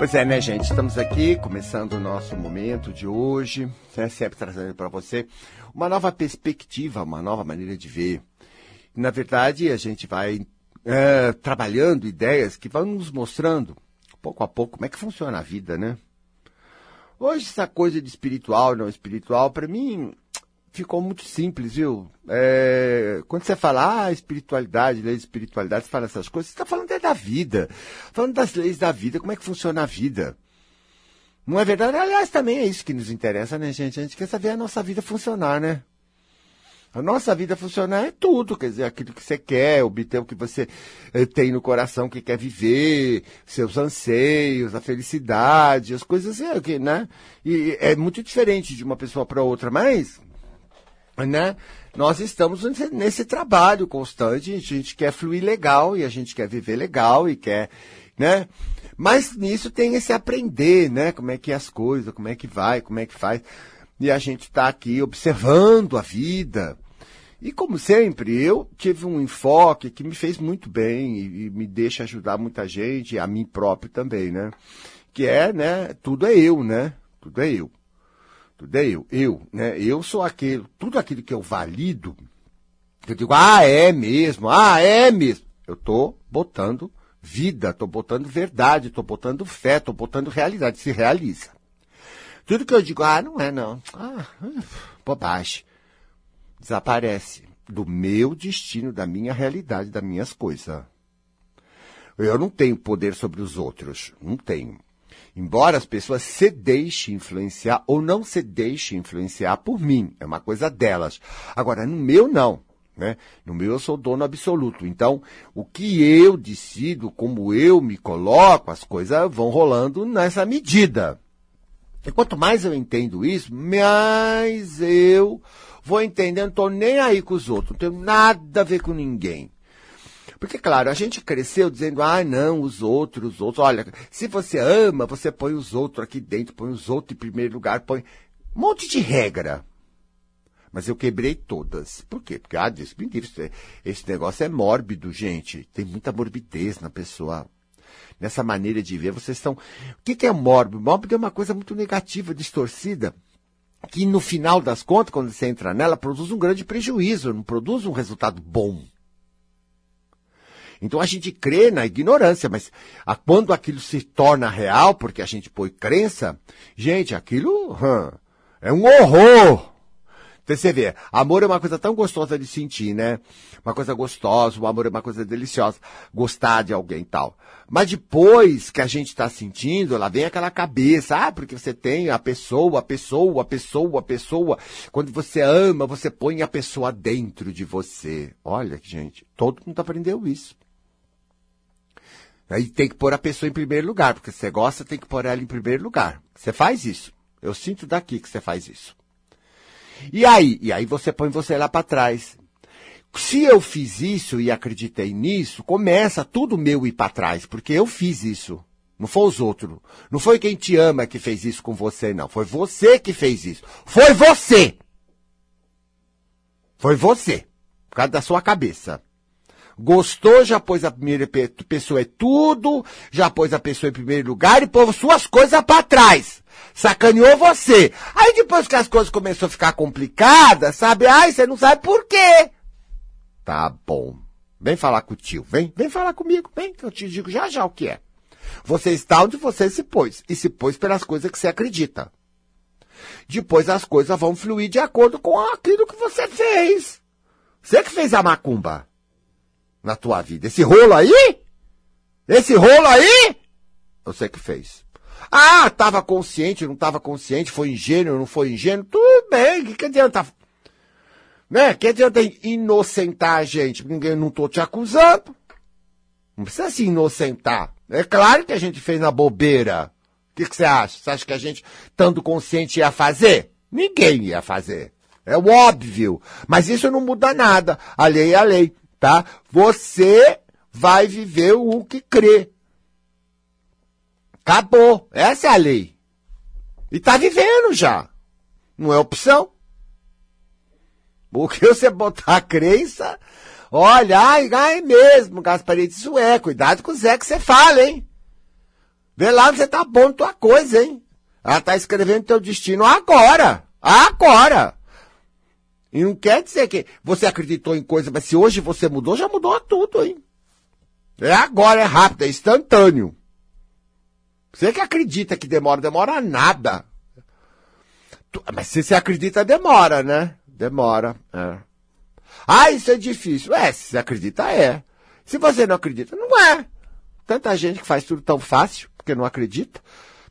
Pois é, né, gente? Estamos aqui começando o nosso momento de hoje, né, sempre trazendo para você uma nova perspectiva, uma nova maneira de ver. Na verdade, a gente vai é, trabalhando ideias que vão nos mostrando, pouco a pouco, como é que funciona a vida, né? Hoje, essa coisa de espiritual, não espiritual, para mim, ficou muito simples, viu? É, quando você fala, ah, espiritualidade, lei de espiritualidade, você fala essas coisas, você está falando é da vida. Falando das leis da vida, como é que funciona a vida. Não é verdade? Aliás, também é isso que nos interessa, né, gente? A gente quer saber a nossa vida funcionar, né? A nossa vida funcionar é tudo, quer dizer, aquilo que você quer, obter o que você eh, tem no coração, que quer viver, seus anseios, a felicidade, as coisas, é, né? E é muito diferente de uma pessoa para outra, mas né? Nós estamos nesse trabalho constante, a gente quer fluir legal e a gente quer viver legal e quer, né? Mas nisso tem esse aprender, né? Como é que é as coisas, como é que vai, como é que faz. E a gente está aqui observando a vida. E como sempre, eu tive um enfoque que me fez muito bem e, e me deixa ajudar muita gente, a mim próprio também, né? Que é, né? Tudo é eu, né? Tudo é eu. É eu. Eu, né? Eu sou aquele, tudo aquilo que eu valido, que eu digo, ah, é mesmo, ah, é mesmo. Eu tô botando vida, tô botando verdade, tô botando fé, tô botando realidade, se realiza. Tudo que eu digo, ah, não é não, ah, bobagem, desaparece do meu destino, da minha realidade, das minhas coisas. Eu não tenho poder sobre os outros, não tenho. Embora as pessoas se deixem influenciar ou não se deixem influenciar por mim, é uma coisa delas. Agora, no meu, não. Né? No meu, eu sou dono absoluto. Então, o que eu decido, como eu me coloco, as coisas vão rolando nessa medida. E quanto mais eu entendo isso, mais eu vou entendendo, não estou nem aí com os outros, não tenho nada a ver com ninguém. Porque, claro, a gente cresceu dizendo, ah, não, os outros, os outros. Olha, se você ama, você põe os outros aqui dentro, põe os outros em primeiro lugar, põe um monte de regra. Mas eu quebrei todas. Por quê? Porque, ah, Deus me livre, esse negócio é mórbido, gente. Tem muita morbidez na pessoa. Nessa maneira de ver, vocês estão. O que, é mórbido? Mórbido é uma coisa muito negativa, distorcida que no final das contas, quando você entra nela, produz um grande prejuízo, não produz um resultado bom. Então a gente crê na ignorância, mas a, quando aquilo se torna real, porque a gente põe crença, gente, aquilo hum, é um horror. Então você vê, amor é uma coisa tão gostosa de sentir, né? Uma coisa gostosa, o amor é uma coisa deliciosa, gostar de alguém e tal. Mas depois que a gente está sentindo, lá vem aquela cabeça, ah, porque você tem a pessoa, a pessoa, a pessoa, a pessoa. Quando você ama, você põe a pessoa dentro de você. Olha, gente, todo mundo aprendeu isso. Aí tem que pôr a pessoa em primeiro lugar, porque você gosta, tem que pôr ela em primeiro lugar. Você faz isso. Eu sinto daqui que você faz isso. E aí? E aí você põe você lá para trás. Se eu fiz isso e acreditei nisso, começa tudo meu ir para trás, porque eu fiz isso. Não foi os outros. Não foi quem te ama que fez isso com você, não. Foi você que fez isso. Foi você! Foi você. Por causa da sua cabeça. Gostou, já pôs a primeira pessoa é tudo, já pôs a pessoa em primeiro lugar e pôs suas coisas para trás. Sacaneou você. Aí depois que as coisas começaram a ficar complicadas, sabe? Ai, você não sabe por quê. Tá bom. Vem falar com o tio, vem, vem falar comigo, vem, que eu te digo já já o que é. Você está onde você se pôs, e se pôs pelas coisas que você acredita. Depois as coisas vão fluir de acordo com aquilo que você fez. Você que fez a macumba na tua vida? Esse rolo aí? Esse rolo aí? Você que fez. Ah, estava consciente, não estava consciente, foi ingênuo, não foi ingênuo, tudo bem, que, que adianta? Né? Que adianta inocentar a gente? Ninguém não tô te acusando. Não precisa se inocentar. É claro que a gente fez na bobeira. O que, que você acha? Você acha que a gente, estando consciente, ia fazer? Ninguém ia fazer. É óbvio. Mas isso não muda nada. A lei é a lei tá? Você vai viver o que crê. Acabou. Essa é a lei. E tá vivendo já. Não é opção. Porque você botar a crença, olha, ai, ai mesmo, Gasparito, isso é, cuidado com o Zé que você fala, hein? Vê lá onde você tá pondo tua coisa, hein? Ela tá escrevendo teu destino agora. Agora. E não quer dizer que você acreditou em coisa, mas se hoje você mudou, já mudou tudo, hein? É agora, é rápido, é instantâneo. Você que acredita que demora, demora nada. Mas se você acredita, demora, né? Demora. É. Ah, isso é difícil. É, se você acredita, é. Se você não acredita, não é. Tanta gente que faz tudo tão fácil, porque não acredita.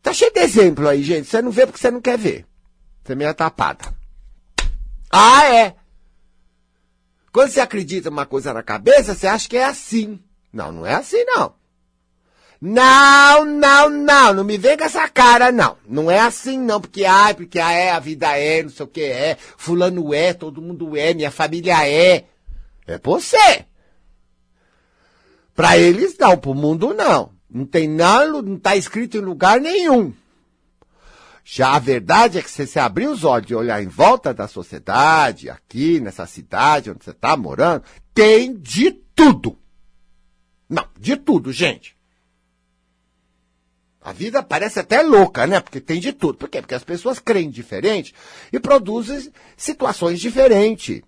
Tá cheio de exemplo aí, gente. Você não vê porque você não quer ver. Você é meio tapada. Ah, é. Quando você acredita uma coisa na cabeça, você acha que é assim. Não, não é assim, não. Não, não, não, não me vem com essa cara, não. Não é assim, não, porque, ai, porque ah, é, a vida é, não sei o que é, fulano é, todo mundo é, minha família é. É você. Para eles não, pro mundo não. Não tem nada, não tá escrito em lugar nenhum. Já a verdade é que se você abrir os olhos e olhar em volta da sociedade, aqui nessa cidade onde você está morando, tem de tudo. Não, de tudo, gente. A vida parece até louca, né? Porque tem de tudo. Por quê? Porque as pessoas creem diferente e produzem situações diferentes.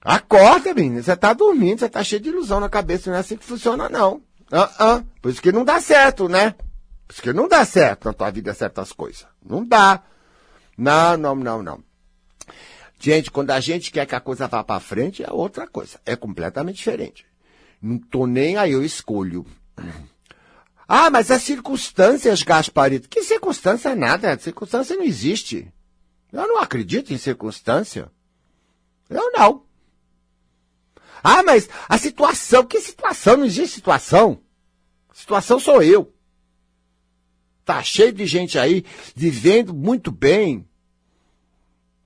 Acorda, menina. Você está dormindo, você está cheio de ilusão na cabeça. Não é assim que funciona, não. Uh -uh. Por isso que não dá certo, né? Porque não dá certo na tua vida certas coisas. Não dá. Não, não, não, não. Gente, quando a gente quer que a coisa vá para frente, é outra coisa. É completamente diferente. Não tô nem aí, eu escolho. Ah, mas as circunstâncias, Gasparito. Que circunstância nada? Circunstância não existe. Eu não acredito em circunstância. Eu não. Ah, mas a situação. Que situação? Não existe situação. Situação sou eu. Tá cheio de gente aí vivendo muito bem.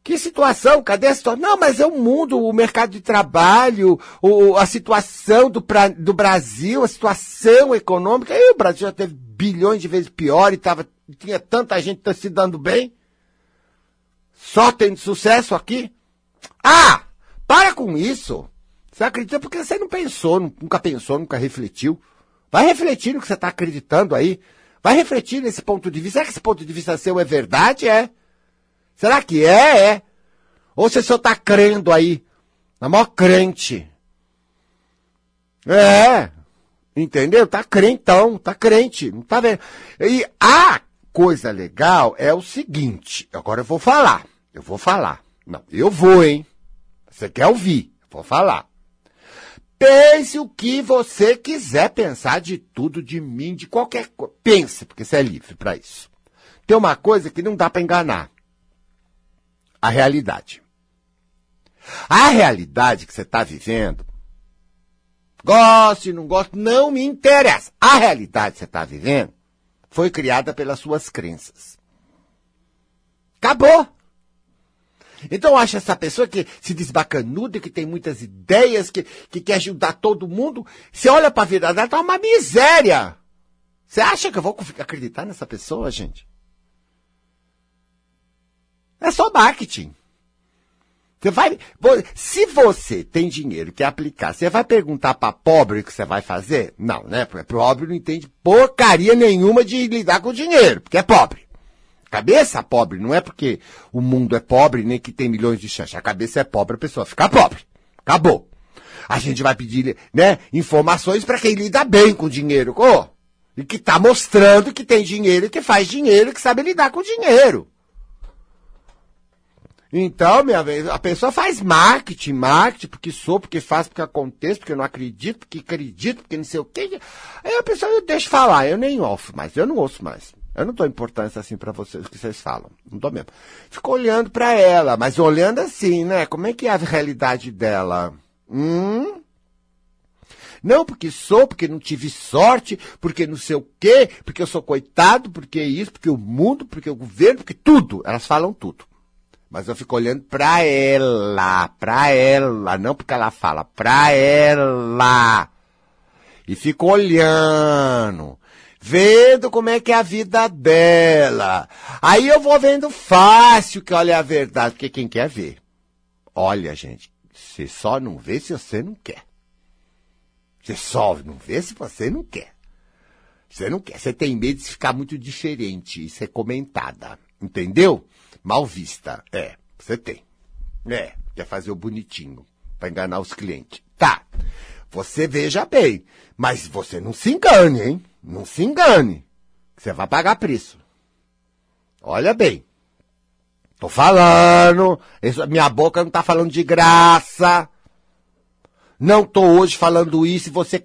Que situação? Cadê a situação? Não, mas é o mundo, o mercado de trabalho, o, a situação do, pra, do Brasil, a situação econômica. E o Brasil já teve bilhões de vezes pior e tava, tinha tanta gente se dando bem. Só tendo sucesso aqui. Ah! Para com isso! Você acredita porque você não pensou, nunca pensou, nunca refletiu. Vai refletir no que você está acreditando aí. Vai refletir nesse ponto de vista. Será que esse ponto de vista seu é verdade? É. Será que é? É. Ou você só está crendo aí? Na maior crente. É. Entendeu? Tá crentão, tá crente. Não tá vendo? E a coisa legal é o seguinte. Agora eu vou falar. Eu vou falar. Não, eu vou, hein? Você quer ouvir? Vou falar. Pense o que você quiser pensar de tudo, de mim, de qualquer coisa. Pense, porque você é livre para isso. Tem uma coisa que não dá para enganar. A realidade. A realidade que você está vivendo, goste, não goste, não me interessa. A realidade que você está vivendo foi criada pelas suas crenças. Acabou. Então acha essa pessoa que se diz bacanuda, que tem muitas ideias, que, que quer ajudar todo mundo. Você olha para a vida dela, tá uma miséria. Você acha que eu vou acreditar nessa pessoa, gente? É só marketing. Você vai, se você tem dinheiro que aplicar, você vai perguntar para pobre o que você vai fazer? Não, né? Porque pobre não entende porcaria nenhuma de lidar com dinheiro, porque é pobre. Cabeça pobre não é porque o mundo é pobre nem que tem milhões de chances. A cabeça é pobre, a pessoa fica pobre. Acabou. A gente vai pedir, né, informações para quem lida bem com dinheiro. Oh, e que está mostrando que tem dinheiro, que faz dinheiro, que sabe lidar com dinheiro. Então, minha vez, a pessoa faz marketing, marketing, porque sou, porque faço, porque acontece, porque eu não acredito, porque acredito, porque não sei o quê. Aí a pessoa deixa falar, eu nem ouço mais, eu não ouço mais. Eu não dou importância assim para vocês, que vocês falam. Não dou mesmo. Fico olhando para ela, mas olhando assim, né? Como é que é a realidade dela? Hum? Não, porque sou, porque não tive sorte, porque não sei o quê, porque eu sou coitado, porque isso, porque o mundo, porque o governo, porque tudo. Elas falam tudo. Mas eu fico olhando para ela, para ela, não porque ela fala, para ela. E fico olhando vendo como é que é a vida dela. Aí eu vou vendo fácil que olha a verdade, porque quem quer ver. Olha, gente, você só não vê se você não quer. Você só não vê se você não quer. Você não quer, você tem medo de ficar muito diferente e ser comentada. Entendeu? Mal vista. É, você tem. É, quer fazer o bonitinho para enganar os clientes. Tá. Você veja bem, mas você não se engane, hein? Não se engane. Você vai pagar preço. Olha bem. Tô falando. Isso, minha boca não tá falando de graça. Não tô hoje falando isso e você,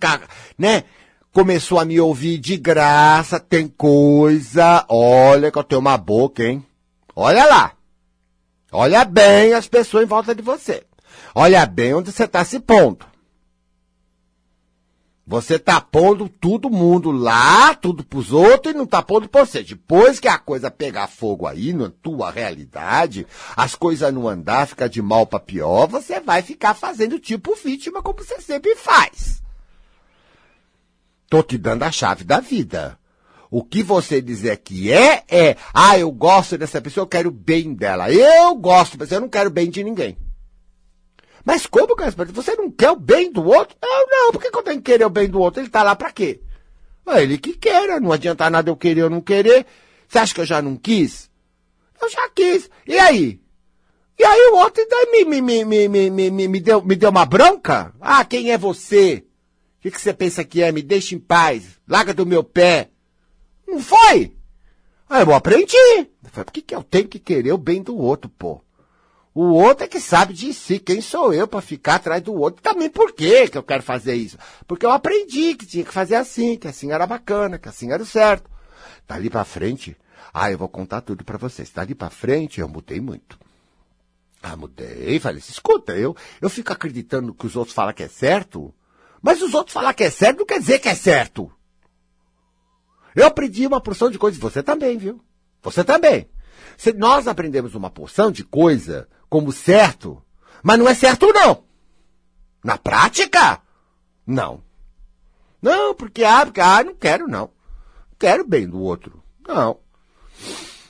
né? Começou a me ouvir de graça, tem coisa. Olha que eu tenho uma boca, hein? Olha lá. Olha bem as pessoas em volta de você. Olha bem onde você está se pondo. Você tá pondo todo mundo lá, tudo pros outros, e não tá pondo por você. Depois que a coisa pegar fogo aí, na tua realidade, as coisas não andar, ficar de mal para pior, você vai ficar fazendo tipo vítima, como você sempre faz. Tô te dando a chave da vida. O que você dizer que é, é, ah, eu gosto dessa pessoa, eu quero bem dela. Eu gosto, mas eu não quero bem de ninguém. Mas como, Gaspar? Você não quer o bem do outro? Não, não. Por que, eu tenho que querer o bem do outro? Ele tá lá pra quê? Ah, ele que queira. Não adianta nada eu querer ou não querer. Você acha que eu já não quis? Eu já quis. E aí? E aí o outro me, me, me, me, me, me, me, deu, me deu uma bronca? Ah, quem é você? O que, que você pensa que é? Me deixa em paz. Larga do meu pé. Não foi? Aí eu aprendi. Eu falei, por que, que eu tenho que querer o bem do outro, pô? O outro é que sabe de si. Quem sou eu para ficar atrás do outro? Também por quê que eu quero fazer isso? Porque eu aprendi que tinha que fazer assim, que assim era bacana, que assim era o certo. Dali para frente, ah, eu vou contar tudo para vocês. Dali para frente, eu mudei muito. Ah, mudei. Falei, escuta, eu, eu fico acreditando que os outros falam que é certo, mas os outros falar que é certo não quer dizer que é certo. Eu aprendi uma porção de coisas. Você também, viu? Você também. Se nós aprendemos uma porção de coisa como certo, mas não é certo não. Na prática, não. Não, porque ah, porque ah, não quero não. Quero bem do outro. Não.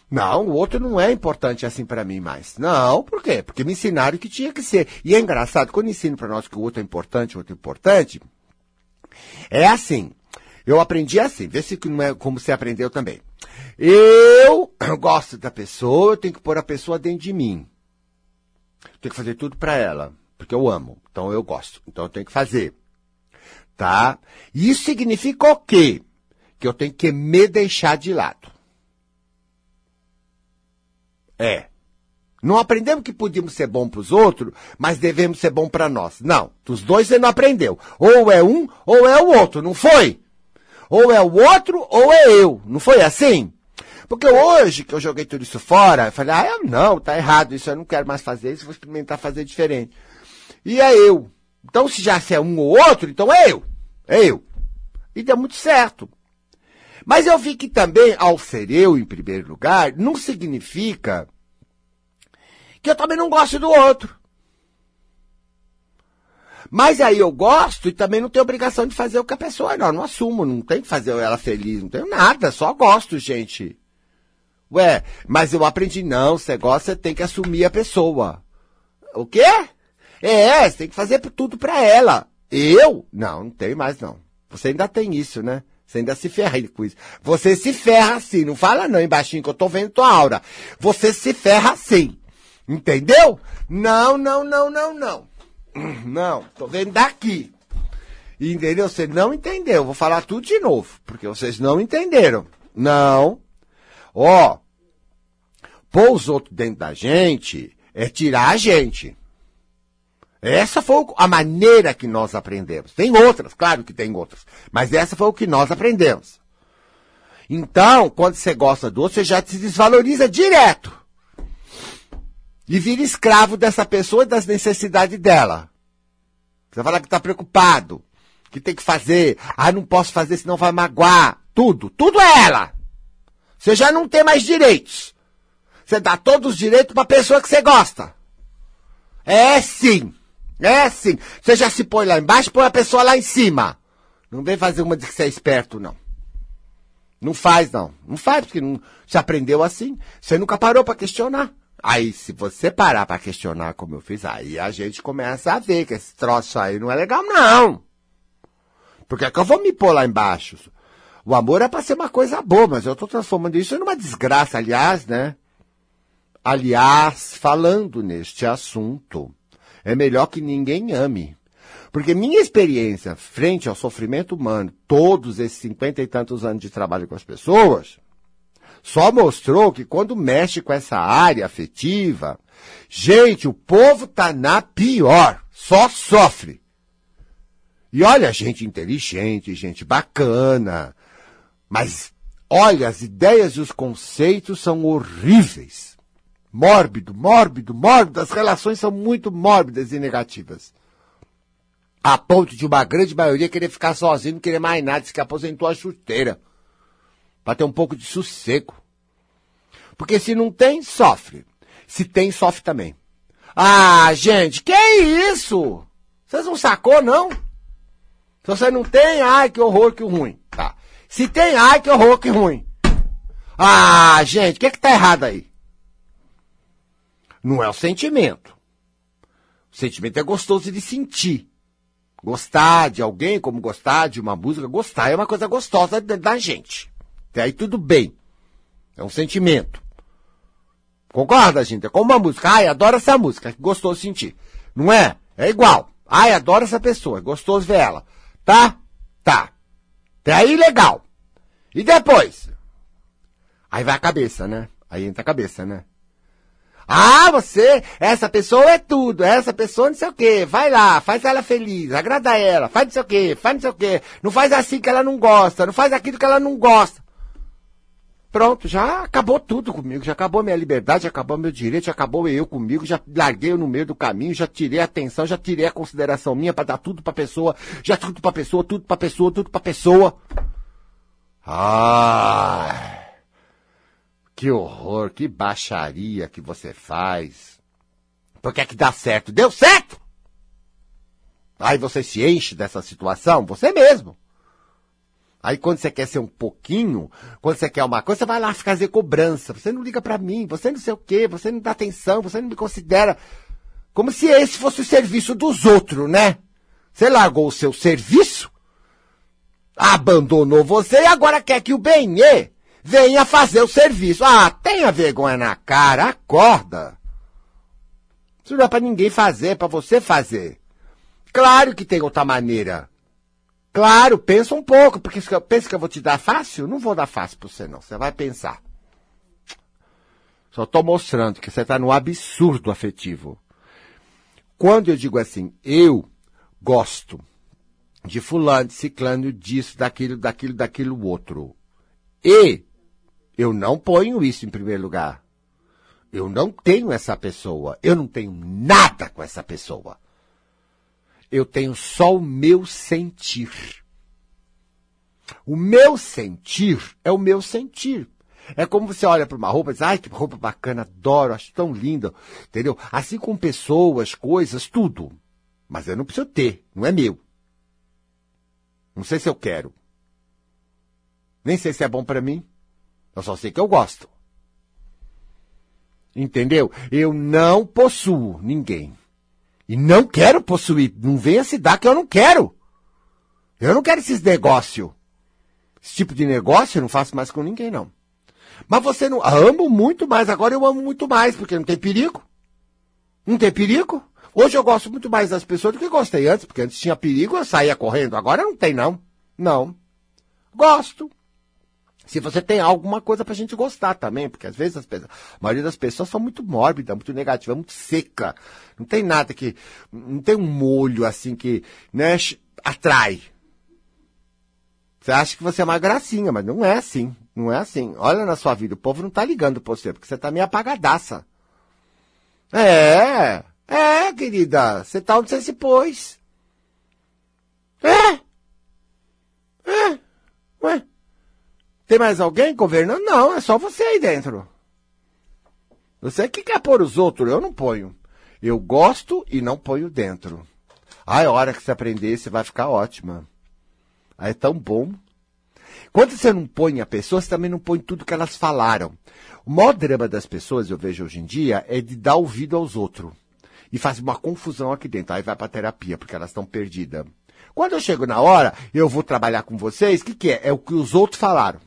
Não, o outro não é importante assim para mim mais. Não, por quê? Porque me ensinaram que tinha que ser. E é engraçado, quando ensino para nós que o outro é importante, o outro é importante, é assim. Eu aprendi assim, vê se não é como você aprendeu também. Eu gosto da pessoa, eu tenho que pôr a pessoa dentro de mim. Tenho que fazer tudo para ela, porque eu amo. Então eu gosto. Então eu tenho que fazer. Tá? Isso significa o quê? Que eu tenho que me deixar de lado. É. Não aprendemos que podíamos ser bom para os outros, mas devemos ser bom para nós. Não, dos dois você não aprendeu. Ou é um ou é o outro, não foi? Ou é o outro ou é eu. Não foi assim? Porque hoje que eu joguei tudo isso fora, eu falei, ah, não, tá errado isso, eu não quero mais fazer isso, vou experimentar fazer diferente. E é eu. Então, se já se é um ou outro, então é eu. É eu. E deu muito certo. Mas eu vi que também, ao ser eu em primeiro lugar, não significa que eu também não gosto do outro. Mas aí eu gosto e também não tenho obrigação de fazer o que a pessoa não, não assumo, não tenho que fazer ela feliz, não tenho nada, só gosto, gente. Ué, mas eu aprendi, não, você gosta, você tem que assumir a pessoa. O quê? É, você tem que fazer tudo pra ela. Eu? Não, não tem mais não. Você ainda tem isso, né? Você ainda se ferra com isso. Você se ferra assim, não fala não embaixinho que eu tô vendo tua aura. Você se ferra assim. Entendeu? Não, não, não, não, não. Não, tô vendo daqui. Entendeu? Você não entendeu. Vou falar tudo de novo, porque vocês não entenderam. Não. Ó, pôr os outros dentro da gente é tirar a gente. Essa foi a maneira que nós aprendemos. Tem outras, claro que tem outras. Mas essa foi o que nós aprendemos. Então, quando você gosta do outro, você já se desvaloriza direto e vira escravo dessa pessoa e das necessidades dela. Você fala que está preocupado, que tem que fazer, ah, não posso fazer senão vai magoar. Tudo, tudo é ela. Você já não tem mais direitos. Você dá todos os direitos para a pessoa que você gosta. É sim. É sim. Você já se põe lá embaixo, põe a pessoa lá em cima. Não vem fazer uma de que você é esperto, não. Não faz, não. Não faz, porque não, você aprendeu assim. Você nunca parou para questionar. Aí, se você parar para questionar como eu fiz, aí a gente começa a ver que esse troço aí não é legal, não. Porque é que eu vou me pôr lá embaixo? O amor é para ser uma coisa boa, mas eu estou transformando isso numa desgraça, aliás, né? Aliás, falando neste assunto, é melhor que ninguém ame. Porque minha experiência frente ao sofrimento humano, todos esses cinquenta e tantos anos de trabalho com as pessoas, só mostrou que quando mexe com essa área afetiva, gente, o povo tá na pior, só sofre. E olha, gente inteligente, gente bacana, mas olha, as ideias e os conceitos são horríveis. Mórbido, mórbido, mórbido, as relações são muito mórbidas e negativas. A ponto de uma grande maioria querer ficar sozinho, não querer mais nada, se que aposentou a chuteira para ter um pouco de sossego. Porque se não tem, sofre. Se tem, sofre também. Ah, gente, que isso? Vocês não sacou, não? Se você não tem, ai, que horror, que ruim. Tá. Se tem, ai, que horror, que ruim. Ah, gente, o que que tá errado aí? Não é o sentimento. O sentimento é gostoso de sentir. Gostar de alguém, como gostar de uma música, gostar é uma coisa gostosa da gente. Até aí tudo bem. É um sentimento. Concorda, gente? É como uma música. Ai, adoro essa música. Que gostoso sentir. Não é? É igual. Ai, adoro essa pessoa. É gostoso ver ela. Tá? Tá. Até aí legal. E depois? Aí vai a cabeça, né? Aí entra a cabeça, né? Ah, você, essa pessoa é tudo, essa pessoa não sei o quê, vai lá, faz ela feliz, agrada ela, faz não sei o quê, faz não sei o quê, não faz assim que ela não gosta, não faz aquilo que ela não gosta. Pronto, já acabou tudo comigo, já acabou minha liberdade, já acabou meu direito, já acabou eu comigo, já larguei eu no meio do caminho, já tirei a atenção, já tirei a consideração minha para dar tudo pra pessoa, já tudo pra pessoa, tudo pra pessoa, tudo pra pessoa. Ai, que horror, que baixaria que você faz. Por que é que dá certo? Deu certo! Aí você se enche dessa situação, você mesmo. Aí quando você quer ser um pouquinho, quando você quer uma coisa, você vai lá fazer cobrança. Você não liga para mim, você não sei o quê, você não dá atenção, você não me considera. Como se esse fosse o serviço dos outros, né? Você largou o seu serviço, abandonou você e agora quer que o Benê venha fazer o serviço. Ah, tenha vergonha na cara, acorda. Isso não é pra ninguém fazer, é pra você fazer. Claro que tem outra maneira. Claro, pensa um pouco, porque pensa que eu vou te dar fácil? Não vou dar fácil para você, não. Você vai pensar. Só estou mostrando que você está no absurdo afetivo. Quando eu digo assim, eu gosto de fulano, de ciclano, disso, daquilo, daquilo, daquilo outro. E eu não ponho isso em primeiro lugar. Eu não tenho essa pessoa. Eu não tenho nada com essa pessoa. Eu tenho só o meu sentir. O meu sentir é o meu sentir. É como você olha para uma roupa e diz, ai, que roupa bacana, adoro, acho tão linda, entendeu? Assim com pessoas, coisas, tudo. Mas eu não preciso ter, não é meu. Não sei se eu quero. Nem sei se é bom para mim. Eu só sei que eu gosto. Entendeu? Eu não possuo ninguém. E não quero possuir. Não venha se dar que eu não quero. Eu não quero esses negócios. Esse tipo de negócio eu não faço mais com ninguém, não. Mas você não. Amo muito mais, agora eu amo muito mais, porque não tem perigo. Não tem perigo. Hoje eu gosto muito mais das pessoas do que gostei antes, porque antes tinha perigo, eu saía correndo. Agora não tem, não. Não. Gosto. Se você tem alguma coisa pra gente gostar também, porque às vezes as pessoas, a maioria das pessoas são muito mórbida, muito negativa, muito seca. Não tem nada que, não tem um molho assim que, né, atrai. Você acha que você é uma gracinha, mas não é assim. Não é assim. Olha na sua vida, o povo não tá ligando pra você, porque você tá meio apagadaça. É, é, querida, você tá onde você se pôs. É, é, ué. Tem mais alguém governando? Não, é só você aí dentro. Você que quer pôr os outros, eu não ponho. Eu gosto e não ponho dentro. Ai, a hora que você aprender, você vai ficar ótima. Aí é tão bom. Quando você não põe a pessoa, você também não põe tudo que elas falaram. O maior drama das pessoas, eu vejo hoje em dia, é de dar ouvido aos outros. E faz uma confusão aqui dentro. Aí vai pra terapia, porque elas estão perdidas. Quando eu chego na hora, eu vou trabalhar com vocês, o que, que é? É o que os outros falaram.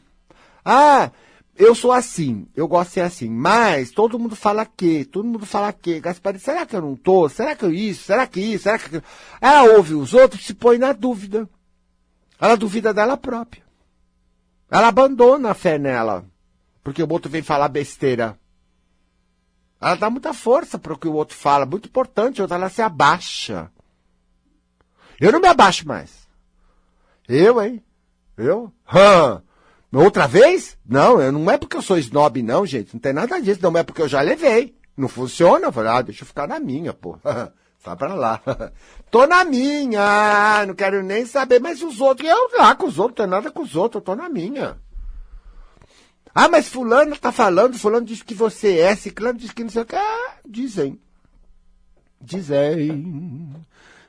Ah, eu sou assim, eu gosto de ser assim, mas todo mundo fala que, todo mundo fala que, Gaspar, será que eu não tô? Será que eu isso? Será que isso? Será que Ela ouve os outros se põe na dúvida. Ela duvida dela própria. Ela abandona a fé nela, porque o outro vem falar besteira. Ela dá muita força para o que o outro fala, muito importante, outra ela se abaixa. Eu não me abaixo mais. Eu, hein? Eu? Hã? Outra vez? Não, não é porque eu sou snob, não, gente. Não tem nada disso. Não é porque eu já levei. Não funciona? Eu falei, ah, deixa eu ficar na minha, pô. Sai pra lá. tô na minha, não quero nem saber. Mas os outros, eu lá com os outros, não tem nada com os outros, eu tô na minha. Ah, mas fulano tá falando, fulano diz que você é, ciclano diz que não sei o que. Ah, dizem. Dizem.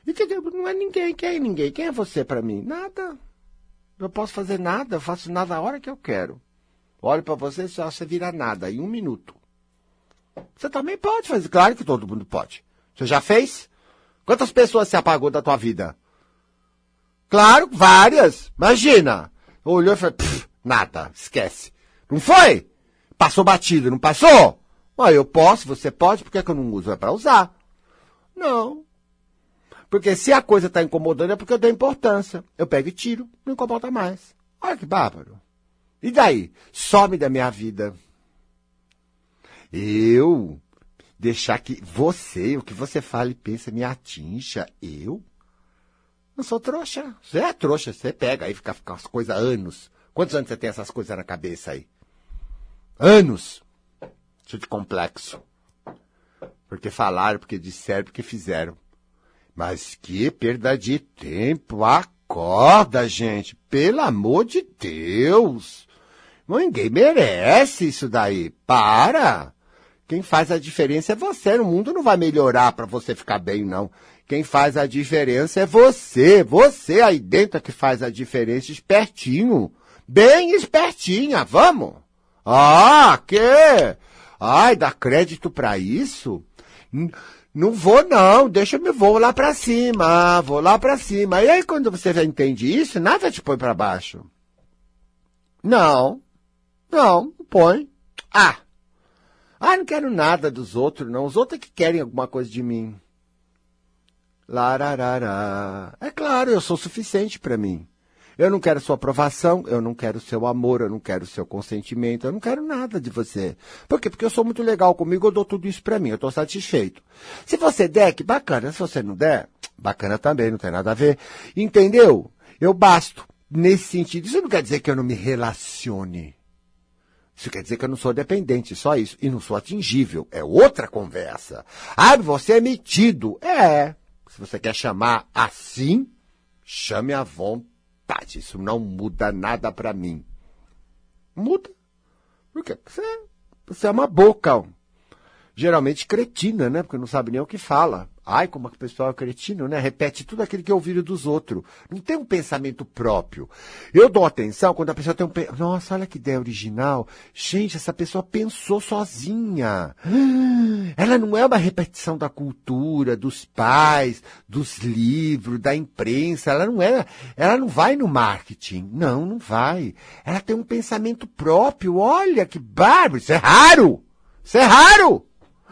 E que não é ninguém, quem é ninguém? Quem é você para mim? Nada. Não posso fazer nada, faço nada a hora que eu quero. Olho para você e você vira nada em um minuto. Você também pode fazer, claro que todo mundo pode. Você já fez? Quantas pessoas se apagou da tua vida? Claro, várias. Imagina. Olhou e falou, nada, esquece. Não foi? Passou batido, não passou? Ah, eu posso, você pode, por que, que eu não uso? É para usar. Não. Porque se a coisa está incomodando é porque eu dou importância. Eu pego e tiro, não incomoda mais. Olha que bárbaro. E daí? Some da minha vida. Eu deixar que você, o que você fala e pensa, me atinja. Eu? Não sou trouxa. Você é trouxa, você pega aí, fica com as coisas anos. Quantos anos você tem essas coisas na cabeça aí? Anos. Isso de complexo. Porque falaram, porque disseram, porque fizeram. Mas que perda de tempo. Acorda, gente. Pelo amor de Deus. Ninguém merece isso daí. Para. Quem faz a diferença é você. O mundo não vai melhorar para você ficar bem, não. Quem faz a diferença é você. Você aí dentro é que faz a diferença espertinho. Bem espertinha. Vamos. Ah, que? Ai, dá crédito para isso? Não vou não, deixa eu me vou lá para cima, vou lá para cima. E aí quando você já entende isso, nada te põe para baixo. Não, não, põe. Ah, ah, não quero nada dos outros não, os outros é que querem alguma coisa de mim. Lararara. É claro, eu sou suficiente para mim. Eu não quero sua aprovação, eu não quero seu amor, eu não quero seu consentimento, eu não quero nada de você. Por quê? Porque eu sou muito legal comigo, eu dou tudo isso para mim, eu estou satisfeito. Se você der, que bacana. Se você não der, bacana também, não tem nada a ver. Entendeu? Eu basto nesse sentido. Isso não quer dizer que eu não me relacione. Isso quer dizer que eu não sou dependente, só isso. E não sou atingível. É outra conversa. Ah, você é metido. É. Se você quer chamar assim, chame à vontade vontade. Isso não muda nada para mim. Muda. Porque você, você é uma boca. Geralmente cretina, né? Porque não sabe nem o que fala. Ai, como o pessoal é cretino, né? Repete tudo aquilo que ouviram dos outros. Não tem um pensamento próprio. Eu dou atenção quando a pessoa tem um. Nossa, olha que ideia original. Gente, essa pessoa pensou sozinha. Ela não é uma repetição da cultura, dos pais, dos livros, da imprensa. Ela não é. Ela não vai no marketing. Não, não vai. Ela tem um pensamento próprio. Olha que bárbaro. Isso é raro. Isso é raro.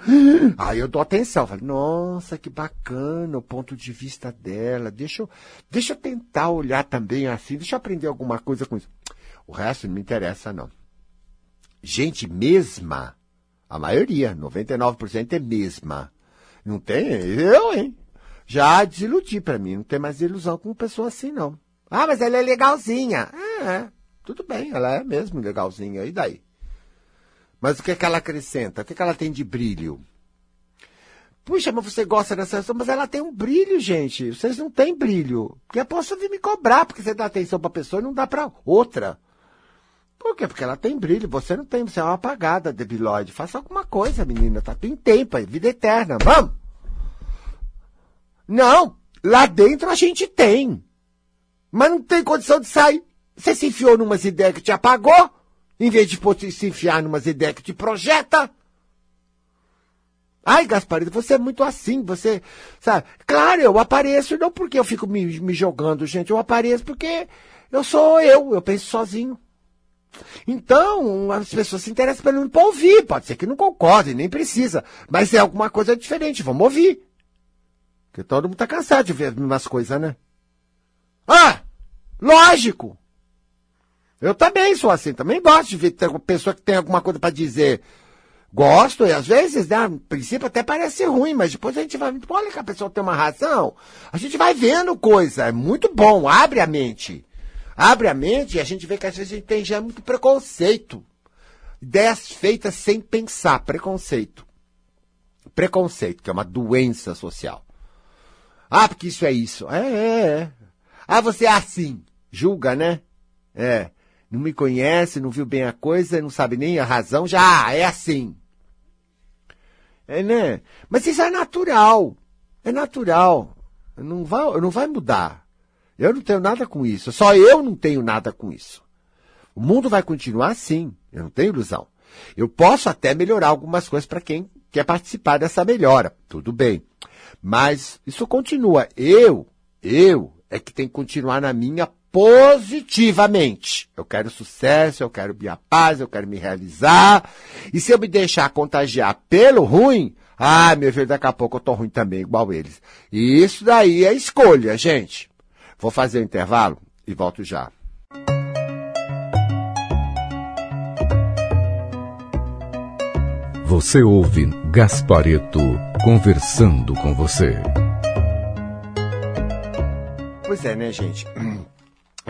Aí eu dou atenção, falo, nossa, que bacana o ponto de vista dela. Deixa eu, deixa eu tentar olhar também assim, deixa eu aprender alguma coisa com isso. O resto não me interessa, não. Gente mesma, a maioria, 99% é mesma. Não tem? Eu, hein? Já desiludi para mim, não tem mais ilusão com pessoa assim, não. Ah, mas ela é legalzinha. É, é, tudo bem, ela é mesmo legalzinha. E daí? Mas o que, é que ela acrescenta? O que, é que ela tem de brilho? Puxa, mas você gosta dessa pessoa, mas ela tem um brilho, gente. Vocês não têm brilho. Porque a pessoa vir me cobrar, porque você dá atenção para pessoa e não dá para outra. Por quê? Porque ela tem brilho. Você não tem, você é uma apagada, debilóide. Faça alguma coisa, menina. Tá? Tem tempo aí, vida eterna. Vamos! Não! Lá dentro a gente tem. Mas não tem condição de sair. Você se enfiou numas ideias que te apagou? Em vez de se enfiar numas ideias que te projeta. Ai, Gasparito, você é muito assim, você, sabe? Claro, eu apareço, não porque eu fico me, me jogando, gente, eu apareço porque eu sou eu, eu penso sozinho. Então, as pessoas se interessam pelo para ouvir. Pode ser que não concordem, nem precisa. Mas é alguma coisa diferente, vamos ouvir. Porque todo mundo tá cansado de ver as mesmas coisas, né? Ah! Lógico! Eu também sou assim, também gosto de ver uma pessoa que tem alguma coisa para dizer. Gosto, e às vezes, né, no princípio até parece ruim, mas depois a gente vai, olha que a pessoa tem uma razão. A gente vai vendo coisa, é muito bom, abre a mente. Abre a mente e a gente vê que às vezes a gente tem já muito preconceito. Ideias feitas sem pensar, preconceito. Preconceito, que é uma doença social. Ah, porque isso é isso. É, é, é. Ah, você é assim. Julga, né? É. Não me conhece, não viu bem a coisa, não sabe nem a razão, já ah, é assim. É, né? Mas isso é natural. É natural. Não vai, não vai mudar. Eu não tenho nada com isso. Só eu não tenho nada com isso. O mundo vai continuar assim. Eu não tenho ilusão. Eu posso até melhorar algumas coisas para quem quer participar dessa melhora. Tudo bem. Mas isso continua. Eu, eu é que tem que continuar na minha positivamente. Eu quero sucesso, eu quero minha paz, eu quero me realizar. E se eu me deixar contagiar pelo ruim, ah, meu filho, daqui a pouco eu tô ruim também, igual eles. E isso daí é escolha, gente. Vou fazer o um intervalo e volto já. Você ouve Gaspareto conversando com você. Pois é, né, gente?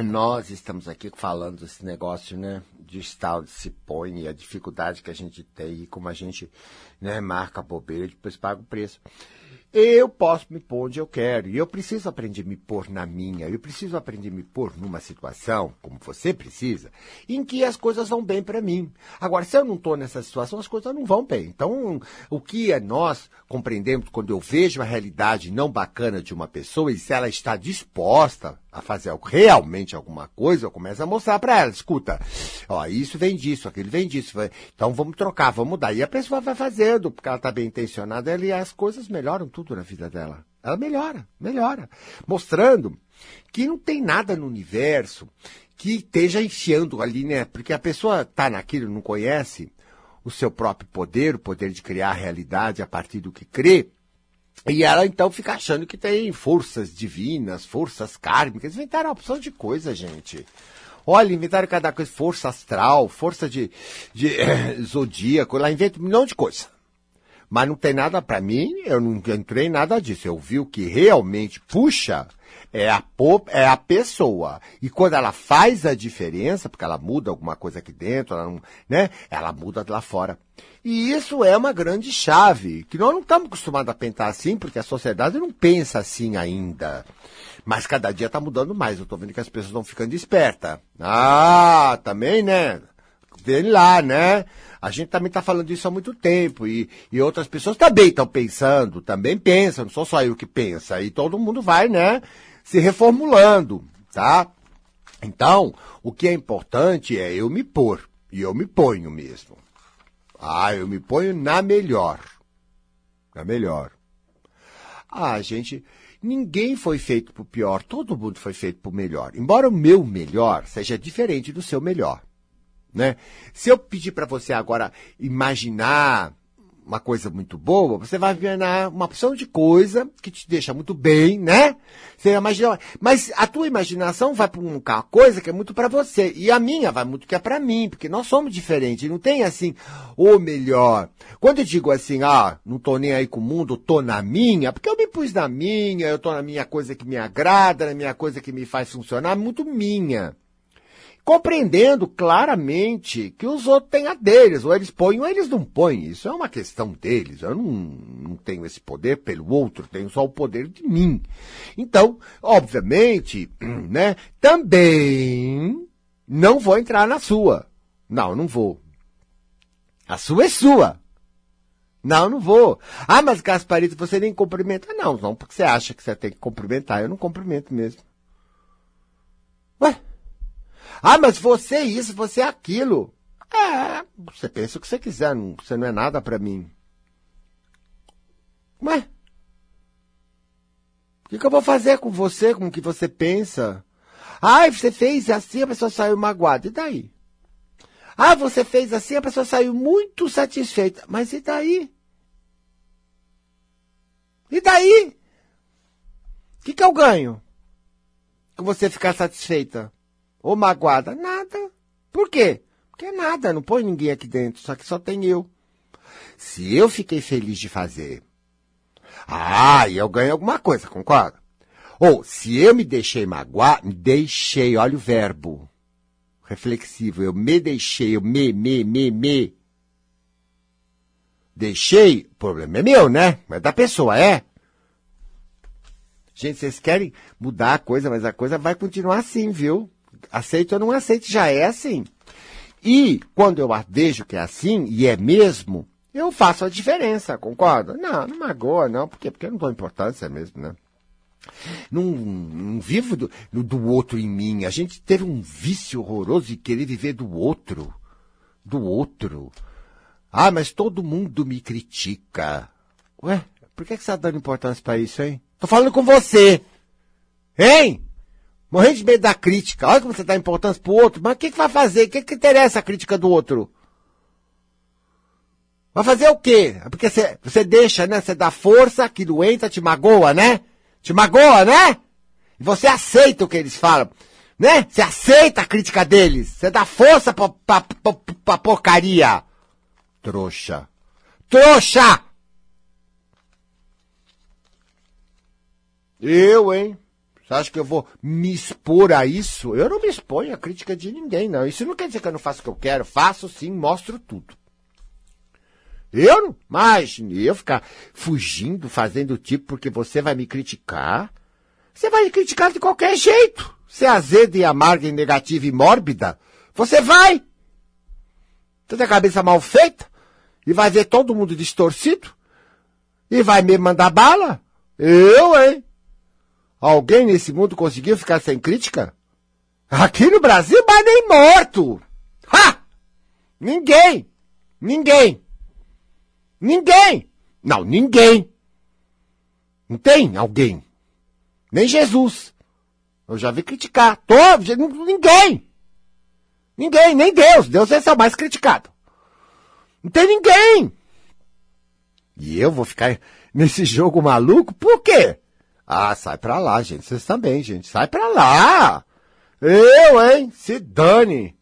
Nós estamos aqui falando desse negócio, né? De estado se põe e a dificuldade que a gente tem e como a gente né, marca a bobeira e depois paga o preço. Eu posso me pôr onde eu quero. E eu preciso aprender a me pôr na minha. Eu preciso aprender a me pôr numa situação, como você precisa, em que as coisas vão bem para mim. Agora, se eu não estou nessa situação, as coisas não vão bem. Então, o que é nós compreendemos quando eu vejo a realidade não bacana de uma pessoa e se ela está disposta a fazer realmente alguma coisa, eu começo a mostrar para ela, escuta, ó, isso vem disso, aquilo vem disso, então vamos trocar, vamos mudar. E a pessoa vai fazendo, porque ela está bem intencionada, e as coisas melhoram tudo na vida dela. Ela melhora, melhora. Mostrando que não tem nada no universo que esteja enfiando ali, né? Porque a pessoa está naquilo, não conhece o seu próprio poder, o poder de criar a realidade a partir do que crê, e ela então fica achando que tem forças divinas, forças kármicas. Inventaram opção de coisa, gente. Olha, inventaram cada coisa, força astral, força de, de eh, zodíaco, lá inventa um milhão de coisa. Mas não tem nada para mim, eu não entrei em nada disso. Eu vi o que realmente puxa é a, é a pessoa. E quando ela faz a diferença, porque ela muda alguma coisa aqui dentro, ela, não, né, ela muda lá fora. E isso é uma grande chave, que nós não estamos acostumados a pensar assim, porque a sociedade não pensa assim ainda. Mas cada dia está mudando mais. Eu estou vendo que as pessoas estão ficando espertas. Ah, também, né? Vê lá, né? A gente também está falando isso há muito tempo e, e outras pessoas também estão pensando, também pensam, não sou só eu que pensa. E todo mundo vai, né, se reformulando, tá? Então, o que é importante é eu me pôr. E eu me ponho mesmo. Ah, eu me ponho na melhor. Na melhor. Ah, gente, ninguém foi feito pro pior, todo mundo foi feito pro melhor. Embora o meu melhor seja diferente do seu melhor, né? Se eu pedir para você agora imaginar uma coisa muito boa, você vai ver uma opção de coisa que te deixa muito bem, né? Você imagina, mas a tua imaginação vai para uma coisa que é muito para você e a minha vai muito que é para mim, porque nós somos diferentes, não tem assim o melhor. Quando eu digo assim, ah, não tô nem aí com o mundo, tô na minha, porque eu me pus na minha, eu tô na minha coisa que me agrada, na minha coisa que me faz funcionar, muito minha compreendendo claramente que os outros têm a deles, ou eles põem ou eles não põem. Isso é uma questão deles. Eu não, não tenho esse poder pelo outro, tenho só o poder de mim. Então, obviamente, né, também não vou entrar na sua. Não, não vou. A sua é sua. Não, não vou. Ah, mas Gasparito, você nem cumprimenta. Não, não, porque você acha que você tem que cumprimentar. Eu não cumprimento mesmo. Ué? Ah, mas você é isso, você é aquilo. É, você pensa o que você quiser, não, você não é nada para mim. Ué? O que, que eu vou fazer com você, com o que você pensa? Ai, você fez assim, a pessoa saiu magoada. E daí? Ah, você fez assim, a pessoa saiu muito satisfeita. Mas e daí? E daí? O que, que eu ganho? Com você ficar satisfeita? Ou magoada? Nada. Por quê? Porque nada, não põe ninguém aqui dentro, só que só tem eu. Se eu fiquei feliz de fazer, ah, eu ganho alguma coisa, concorda? Ou, se eu me deixei magoar, me deixei, olha o verbo reflexivo, eu me deixei, eu me, me, me, me. Deixei, o problema é meu, né? Mas da pessoa, é? Gente, vocês querem mudar a coisa, mas a coisa vai continuar assim, viu? Aceito ou não aceito, já é assim. E quando eu vejo que é assim, e é mesmo, eu faço a diferença, concorda? Não, não magoa, não. Por quê? Porque eu não dou importância mesmo, né? Não, não vivo do, do outro em mim. A gente teve um vício horroroso de querer viver do outro. Do outro. Ah, mas todo mundo me critica. Ué, por que, que você está dando importância para isso, hein? Tô falando com você. Hein? Morrendo de medo da crítica. Olha como você dá importância pro outro. Mas o que, que vai fazer? O que, que interessa a crítica do outro? Vai fazer o quê? Porque você, você deixa, né? Você dá força, que doenta, te magoa, né? Te magoa, né? E você aceita o que eles falam, né? Você aceita a crítica deles. Você dá força pra, pra, pra, pra porcaria. Trouxa. Trouxa! Eu, hein? Você acha que eu vou me expor a isso? Eu não me exponho à crítica de ninguém, não. Isso não quer dizer que eu não faço o que eu quero. Faço sim, mostro tudo. Eu não, mas eu ficar fugindo, fazendo tipo porque você vai me criticar. Você vai me criticar de qualquer jeito. Você é azeda e amarga e negativa e mórbida. Você vai. Você tem a cabeça mal feita e vai ver todo mundo distorcido e vai me mandar bala. Eu, hein? Alguém nesse mundo conseguiu ficar sem crítica? Aqui no Brasil, mas nem morto! Ha! Ninguém! Ninguém! Ninguém! Não, ninguém! Não tem alguém. Nem Jesus. Eu já vi criticar. Todo, ninguém! Ninguém, nem Deus. Deus é o mais criticado. Não tem ninguém! E eu vou ficar nesse jogo maluco? Por quê? Ah, sai pra lá, gente. Vocês também, gente. Sai pra lá! Eu, hein? Se dane!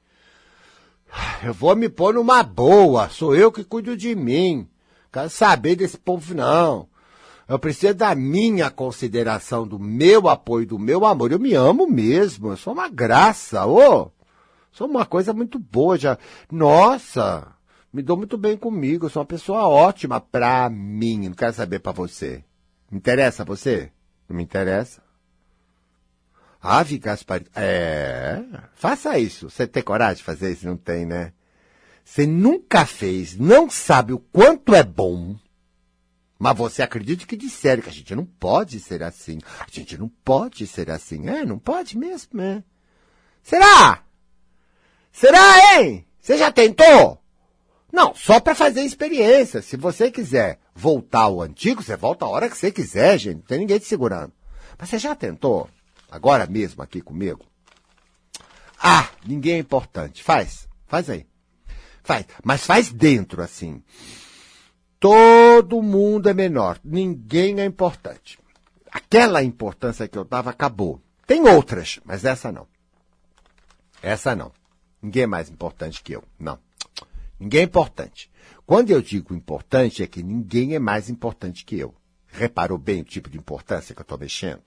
Eu vou me pôr numa boa. Sou eu que cuido de mim. Quero saber desse povo, não. Eu preciso da minha consideração, do meu apoio, do meu amor. Eu me amo mesmo. Eu sou uma graça, ô! Sou uma coisa muito boa. Já. Nossa! Me dou muito bem comigo. Eu sou uma pessoa ótima pra mim. Não quero saber pra você. Interessa você? Não me interessa. Ave Gaspar. É. Faça isso. Você tem coragem de fazer isso? Não tem, né? Você nunca fez, não sabe o quanto é bom. Mas você acredita que disseram que a gente não pode ser assim. A gente não pode ser assim. É, não pode mesmo, é. Será? Será, hein? Você já tentou? Não, só para fazer experiência. Se você quiser voltar ao antigo, você volta a hora que você quiser, gente. Não tem ninguém te segurando. Mas você já tentou? Agora mesmo aqui comigo? Ah, ninguém é importante. Faz. Faz aí. Faz. Mas faz dentro, assim. Todo mundo é menor. Ninguém é importante. Aquela importância que eu dava acabou. Tem outras, mas essa não. Essa não. Ninguém é mais importante que eu. Não. Ninguém é importante. Quando eu digo importante, é que ninguém é mais importante que eu. Reparou bem o tipo de importância que eu estou mexendo?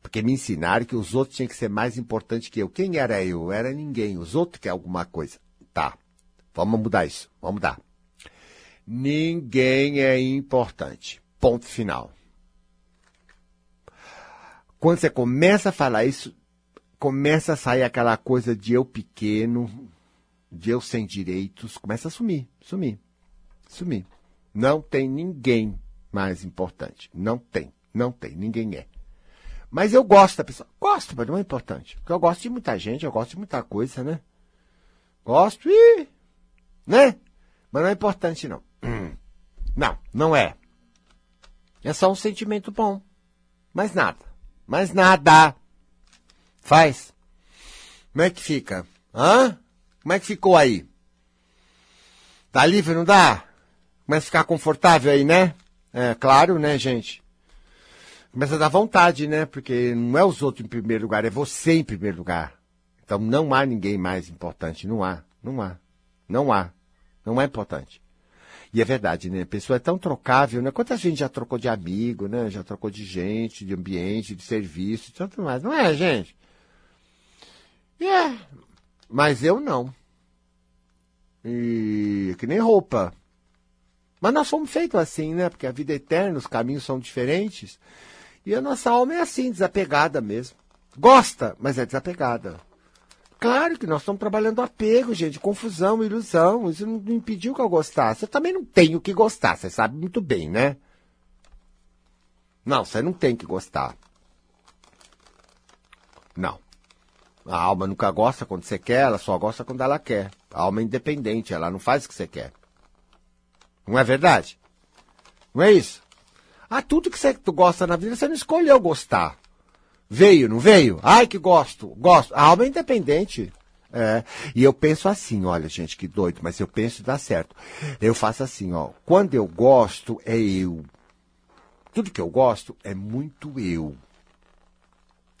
Porque me ensinaram que os outros tinham que ser mais importantes que eu. Quem era eu? Era ninguém. Os outros que é alguma coisa. Tá. Vamos mudar isso. Vamos mudar. Ninguém é importante. Ponto final. Quando você começa a falar isso, começa a sair aquela coisa de eu pequeno, de eu sem direitos, começa a sumir, sumir, sumir. Não tem ninguém mais importante. Não tem, não tem, ninguém é. Mas eu gosto da pessoa. Gosto, mas não é importante. Porque eu gosto de muita gente, eu gosto de muita coisa, né? Gosto e. né? Mas não é importante, não. Não, não é. É só um sentimento bom. Mais nada. Mais nada. Faz. Como é que fica? Hã? Como é que ficou aí? Tá livre, não dá? Começa a ficar confortável aí, né? É, claro, né, gente? Começa a dar vontade, né? Porque não é os outros em primeiro lugar, é você em primeiro lugar. Então não há ninguém mais importante. Não há. Não há. Não há. Não é importante. E é verdade, né? A pessoa é tão trocável, né? Quanta gente já trocou de amigo, né? Já trocou de gente, de ambiente, de serviço, tanto mais. Não é, gente? É. Mas eu não. E que nem roupa. Mas nós somos feitos assim, né? Porque a vida é eterna, os caminhos são diferentes. E a nossa alma é assim, desapegada mesmo. Gosta, mas é desapegada. Claro que nós estamos trabalhando apego, gente, confusão, ilusão. Isso não impediu que eu gostasse. Eu também não tenho que gostar, você sabe muito bem, né? Não, você não tem que gostar. Não. A alma nunca gosta quando você quer, ela só gosta quando ela quer. Alma independente, ela não faz o que você quer. Não é verdade? Não é isso? Ah, tudo que você tu gosta na vida, você não escolheu gostar. Veio, não veio? Ai, que gosto, gosto. A alma é independente. É. E eu penso assim, olha, gente, que doido, mas eu penso e dá certo. Eu faço assim, ó. Quando eu gosto, é eu. Tudo que eu gosto é muito eu.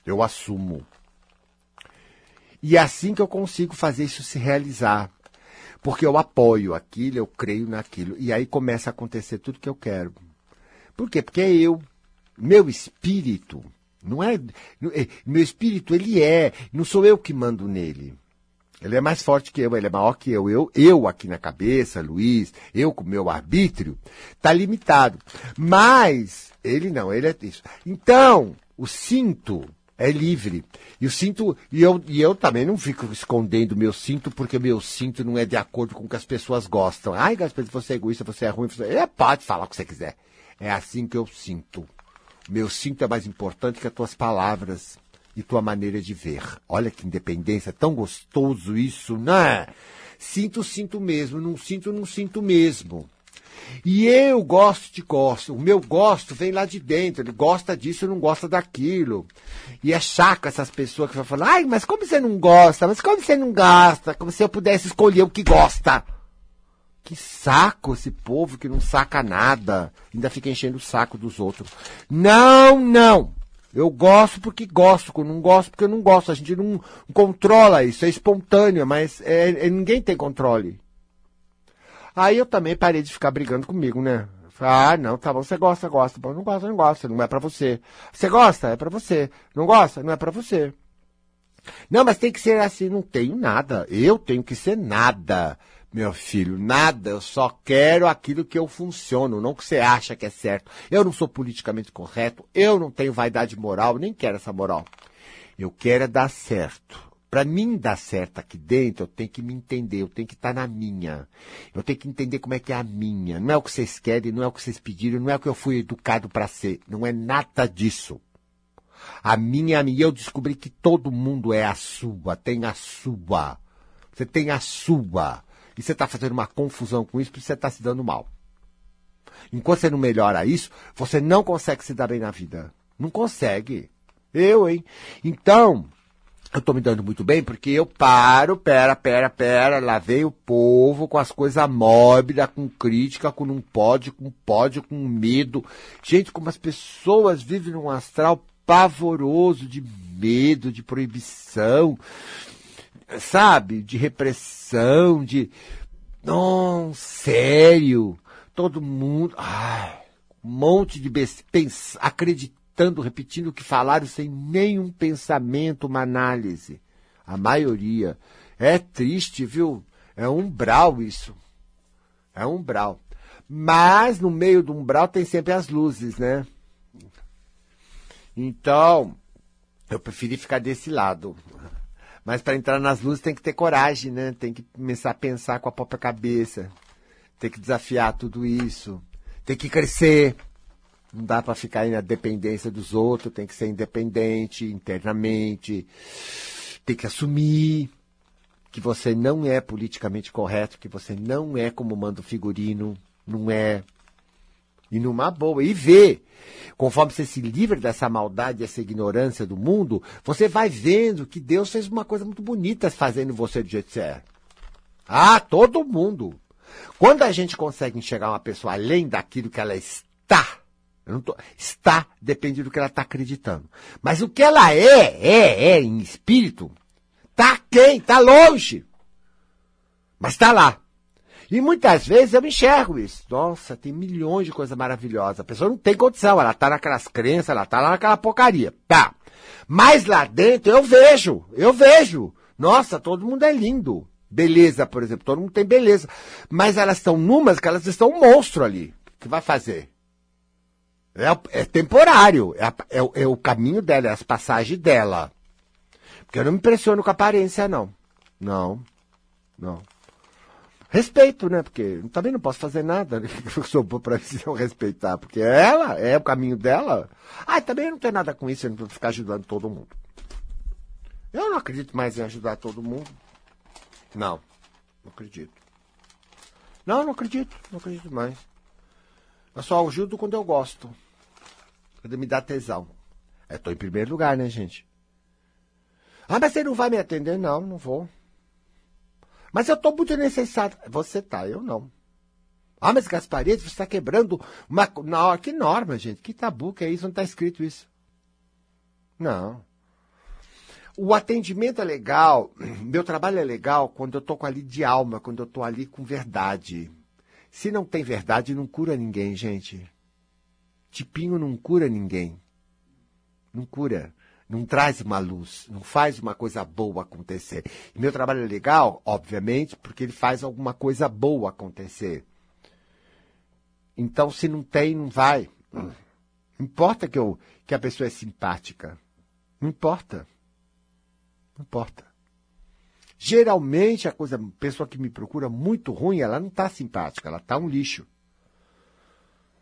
Eu assumo. E é assim que eu consigo fazer isso se realizar. Porque eu apoio aquilo, eu creio naquilo. E aí começa a acontecer tudo que eu quero. Por quê? Porque é eu. Meu espírito. Não é, é. Meu espírito, ele é. Não sou eu que mando nele. Ele é mais forte que eu, ele é maior que eu. Eu, eu aqui na cabeça, Luiz, eu com meu arbítrio, está limitado. Mas ele não, ele é isso. Então, o cinto é livre. E o cinto, e eu, e eu também não fico escondendo meu cinto, porque meu cinto não é de acordo com o que as pessoas gostam. Ai, Gaspar, você é egoísta, você é ruim, você... É, pode falar o que você quiser. É assim que eu sinto. Meu cinto é mais importante que as tuas palavras e tua maneira de ver. Olha que independência, tão gostoso isso, né? Sinto, sinto mesmo, não sinto, não sinto mesmo. E eu gosto de gosto. O meu gosto vem lá de dentro. Ele gosta disso não gosta daquilo. E é chaco essas pessoas que vão falar, ai, mas como você não gosta? Mas como você não gosta? Como se eu pudesse escolher o que gosta. Que saco esse povo que não saca nada. Ainda fica enchendo o saco dos outros. Não, não. Eu gosto porque gosto, não gosto porque eu não gosto. A gente não controla isso, é espontâneo, mas é, é, ninguém tem controle. Aí eu também parei de ficar brigando comigo, né? Ah, não, tá bom, você gosta, gosta. Bom, não gosta, não gosta, não é para você. Você gosta, é para você. Não gosta, não é para você. Não, mas tem que ser assim, não tenho nada. Eu tenho que ser nada, meu filho, nada. Eu só quero aquilo que eu funciono, não que você acha que é certo. Eu não sou politicamente correto, eu não tenho vaidade moral, nem quero essa moral. Eu quero é dar certo. Para mim dar certo aqui dentro, eu tenho que me entender, eu tenho que estar tá na minha. Eu tenho que entender como é que é a minha. Não é o que vocês querem, não é o que vocês pediram, não é o que eu fui educado para ser. Não é nada disso. A minha é a minha. Eu descobri que todo mundo é a sua, tem a sua. Você tem a sua. E você está fazendo uma confusão com isso porque você está se dando mal. Enquanto você não melhora isso, você não consegue se dar bem na vida. Não consegue. Eu, hein? Então, eu estou me dando muito bem porque eu paro, pera, pera, pera, lá vem o povo com as coisas mórbidas, com crítica, com não pode, com pode, com medo. Gente, como as pessoas vivem num astral pavoroso de medo, de proibição, sabe? De repressão, de. Não, sério. Todo mundo. Ai, um monte de besteira. Acreditar repetindo, repetindo o que falaram sem nenhum pensamento, uma análise. A maioria. É triste, viu? É um umbral isso. É um umbral. Mas no meio do umbral tem sempre as luzes, né? Então, eu preferi ficar desse lado. Mas para entrar nas luzes tem que ter coragem, né? Tem que começar a pensar com a própria cabeça. Tem que desafiar tudo isso. Tem que crescer. Não dá para ficar aí na dependência dos outros, tem que ser independente internamente, tem que assumir que você não é politicamente correto, que você não é como manda o figurino, não é. E numa boa. E vê. Conforme você se livra dessa maldade, dessa ignorância do mundo, você vai vendo que Deus fez uma coisa muito bonita fazendo você do jeito que você é. Ah, todo mundo. Quando a gente consegue enxergar uma pessoa além daquilo que ela está, tô, está depende do que ela está acreditando. Mas o que ela é, é, é em espírito, tá quem? Tá longe. Mas está lá. E muitas vezes eu enxergo isso. Nossa, tem milhões de coisas maravilhosas. A pessoa não tem condição, ela está naquelas crenças, ela está lá naquela porcaria. Tá. Mas lá dentro eu vejo, eu vejo. Nossa, todo mundo é lindo. Beleza, por exemplo, todo mundo tem beleza. Mas elas estão numas que elas estão um monstro ali. O que vai fazer? É, é temporário. É, é, é, o caminho dela, é as passagens dela. Porque eu não me impressiono com a aparência, não. Não. Não. Respeito, né? Porque também não posso fazer nada né? eu sou para eu respeitar, porque é ela, é o caminho dela. Ah, também não tem nada com isso, eu não vou ficar ajudando todo mundo. Eu não acredito mais em ajudar todo mundo. Não, não acredito. Não, não acredito, não acredito mais. Eu só ajudo quando eu gosto. Quando me dá tesão. Eu tô em primeiro lugar, né, gente? Ah, mas você não vai me atender? Não, não vou. Mas eu estou muito necessário. Você tá, eu não. Ah, mas Gaspareto, você está quebrando uma. Não, que norma, gente? Que tabu que é isso? Não está escrito isso. Não. O atendimento é legal, meu trabalho é legal quando eu estou ali de alma, quando eu estou ali com verdade. Se não tem verdade, não cura ninguém, gente. Tipinho não cura ninguém. Não cura não traz uma luz, não faz uma coisa boa acontecer. E meu trabalho é legal, obviamente, porque ele faz alguma coisa boa acontecer. Então, se não tem, não vai. Não importa que, eu, que a pessoa é simpática. Não importa. Não importa. Geralmente, a coisa, pessoa que me procura muito ruim, ela não está simpática, ela está um lixo.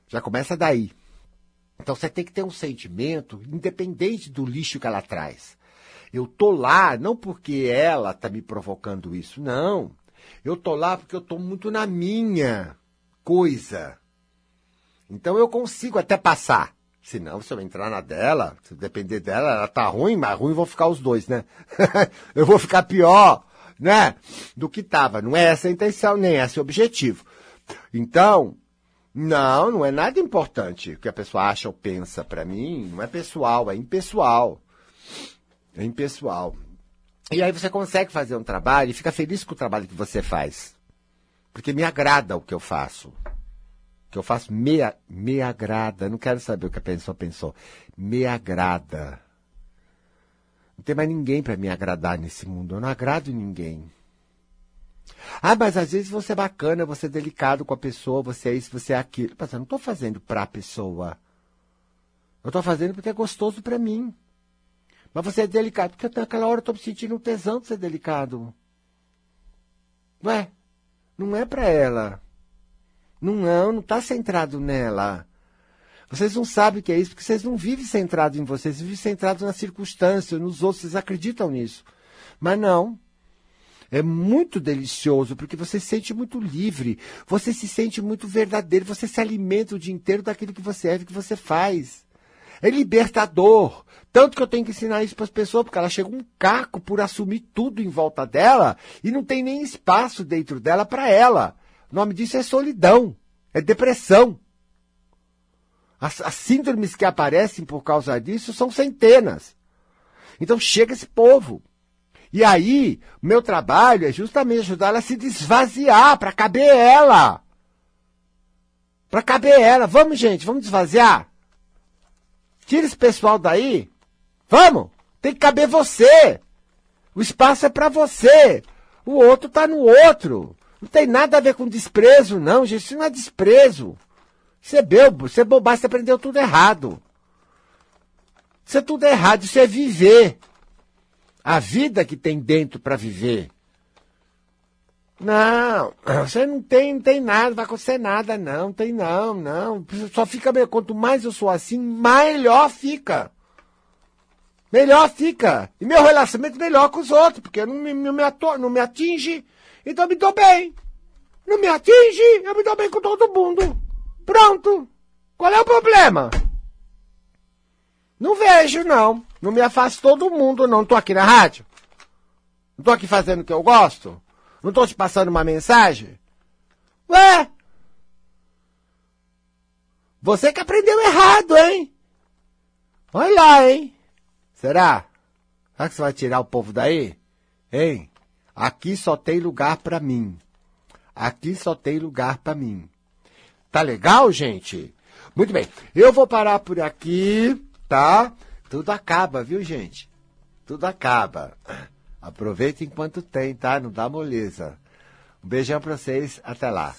Já começa daí. Então você tem que ter um sentimento independente do lixo que ela traz. Eu tô lá não porque ela tá me provocando isso, não. Eu tô lá porque eu tô muito na minha coisa. Então eu consigo até passar. Se não, se eu entrar na dela, se depender dela, ela tá ruim, mas ruim vão ficar os dois, né? eu vou ficar pior, né? Do que tava. Não é essa a intenção, nem esse o objetivo. Então, não, não é nada importante o que a pessoa acha ou pensa. Para mim, não é pessoal, é impessoal. É impessoal. E aí você consegue fazer um trabalho e fica feliz com o trabalho que você faz. Porque me agrada o que eu faço. O que eu faço me, me agrada. Não quero saber o que a pessoa pensou. Me agrada. Não tem mais ninguém para me agradar nesse mundo. Eu não agrado ninguém. Ah, mas às vezes você é bacana, você é delicado com a pessoa, você é isso, você é aquilo. Mas eu não estou fazendo para a pessoa. Eu estou fazendo porque é gostoso para mim. Mas você é delicado, porque naquela hora eu estou me sentindo um tesão de ser delicado. Não é? Não é para ela. Não, não, não está centrado nela. Vocês não sabem o que é isso, porque vocês não vivem centrados em vocês, vivem centrados na circunstância, nos outros, vocês acreditam nisso. Mas não. É muito delicioso, porque você se sente muito livre, você se sente muito verdadeiro, você se alimenta o dia inteiro daquilo que você é, que você faz. É libertador. Tanto que eu tenho que ensinar isso para as pessoas, porque ela chega um caco por assumir tudo em volta dela e não tem nem espaço dentro dela para ela. O nome disso é solidão, é depressão. As, as síndromes que aparecem por causa disso são centenas. Então chega esse povo. E aí, meu trabalho é justamente ajudar ela a se desvaziar para caber ela. Para caber ela. Vamos, gente, vamos desvaziar. Tira esse pessoal daí. Vamos! Tem que caber você. O espaço é para você. O outro tá no outro. Não tem nada a ver com desprezo, não, gente. Isso não é desprezo. Isso é isso é bobagem, você aprendeu tudo errado. Isso é tudo errado, isso é viver a vida que tem dentro para viver. Não, você não tem, não tem nada, não vai acontecer nada, não, tem não, não. Só fica melhor. Quanto mais eu sou assim, melhor fica. Melhor fica. E meu relacionamento melhor com os outros, porque não me, não me, não me atinge, então eu me dou bem. Não me atinge, eu me dou bem com todo mundo. Pronto. Qual é o problema? Não vejo, não. Não me afasto todo mundo, não. Tô aqui na rádio. Não tô aqui fazendo o que eu gosto. Não tô te passando uma mensagem. Ué? Você que aprendeu errado, hein? Olha lá, hein? Será? Será que você vai tirar o povo daí? Hein? Aqui só tem lugar para mim. Aqui só tem lugar para mim. Tá legal, gente? Muito bem. Eu vou parar por aqui, tá? Tudo acaba, viu, gente? Tudo acaba. Aproveita enquanto tem, tá? Não dá moleza. Um beijão pra vocês. Até lá.